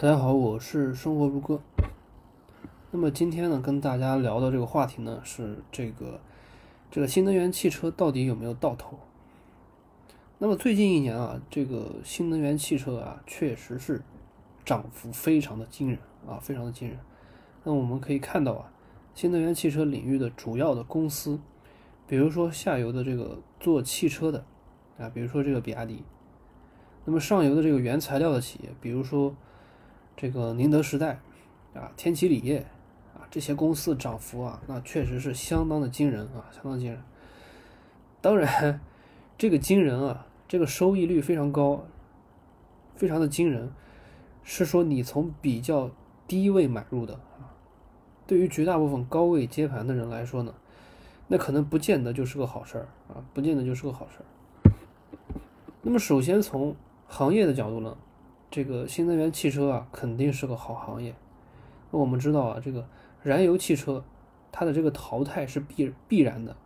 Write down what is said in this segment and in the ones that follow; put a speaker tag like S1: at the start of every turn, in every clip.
S1: 大家好，我是生活如歌。那么今天呢，跟大家聊的这个话题呢，是这个这个新能源汽车到底有没有到头？那么最近一年啊，这个新能源汽车啊，确实是涨幅非常的惊人啊，非常的惊人。那我们可以看到啊，新能源汽车领域的主要的公司，比如说下游的这个做汽车的啊，比如说这个比亚迪。那么上游的这个原材料的企业，比如说这个宁德时代啊、天齐锂业啊这些公司涨幅啊，那确实是相当的惊人啊，相当惊人。当然，这个惊人啊，这个收益率非常高，非常的惊人，是说你从比较低位买入的啊，对于绝大部分高位接盘的人来说呢，那可能不见得就是个好事儿啊，不见得就是个好事儿。那么首先从行业的角度呢，这个新能源汽车啊，肯定是个好行业。那我们知道啊，这个燃油汽车它的这个淘汰是必必然的，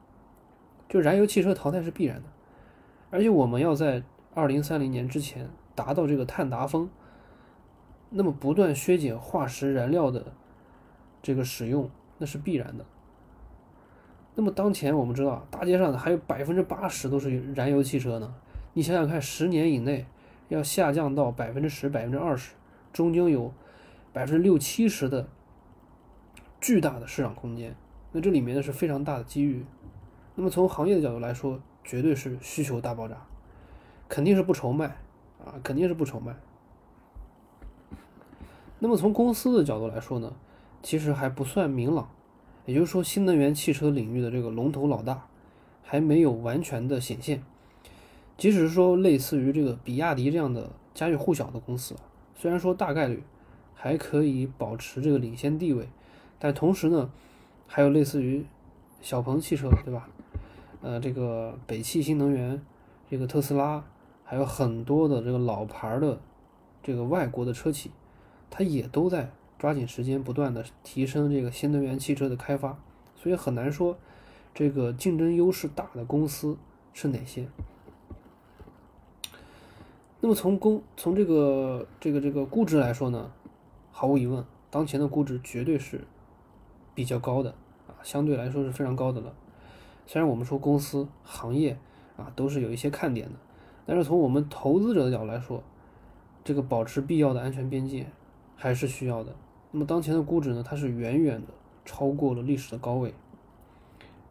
S1: 就燃油汽车淘汰是必然的，而且我们要在二零三零年之前达到这个碳达峰，那么不断削减化石燃料的这个使用，那是必然的。那么当前我们知道，大街上还有百分之八十都是燃油汽车呢，你想想看，十年以内。要下降到百分之十、百分之二十，中间有百分之六七十的巨大的市场空间。那这里面呢是非常大的机遇。那么从行业的角度来说，绝对是需求大爆炸，肯定是不愁卖啊，肯定是不愁卖。那么从公司的角度来说呢，其实还不算明朗，也就是说，新能源汽车领域的这个龙头老大还没有完全的显现。即使是说类似于这个比亚迪这样的家喻户晓的公司，虽然说大概率还可以保持这个领先地位，但同时呢，还有类似于小鹏汽车，对吧？呃，这个北汽新能源，这个特斯拉，还有很多的这个老牌的这个外国的车企，它也都在抓紧时间不断的提升这个新能源汽车的开发，所以很难说这个竞争优势大的公司是哪些。那么从公从这个这个这个估值来说呢，毫无疑问，当前的估值绝对是比较高的啊，相对来说是非常高的了。虽然我们说公司行业啊都是有一些看点的，但是从我们投资者的角度来说，这个保持必要的安全边界还是需要的。那么当前的估值呢，它是远远的超过了历史的高位，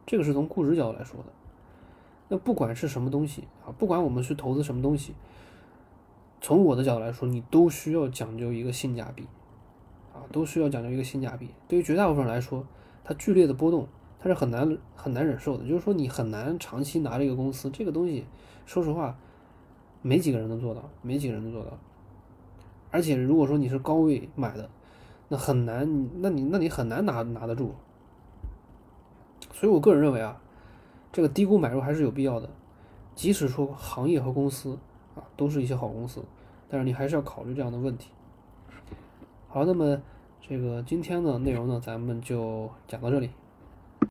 S1: 这个是从估值角度来说的。那不管是什么东西啊，不管我们去投资什么东西。从我的角度来说，你都需要讲究一个性价比，啊，都需要讲究一个性价比。对于绝大部分人来说，它剧烈的波动，它是很难很难忍受的。就是说，你很难长期拿这个公司，这个东西，说实话，没几个人能做到，没几个人能做到。而且，如果说你是高位买的，那很难，那你那你很难拿拿得住。所以我个人认为啊，这个低估买入还是有必要的，即使说行业和公司。啊，都是一些好公司，但是你还是要考虑这样的问题。好，那么这个今天的内容呢，咱们就讲到这里。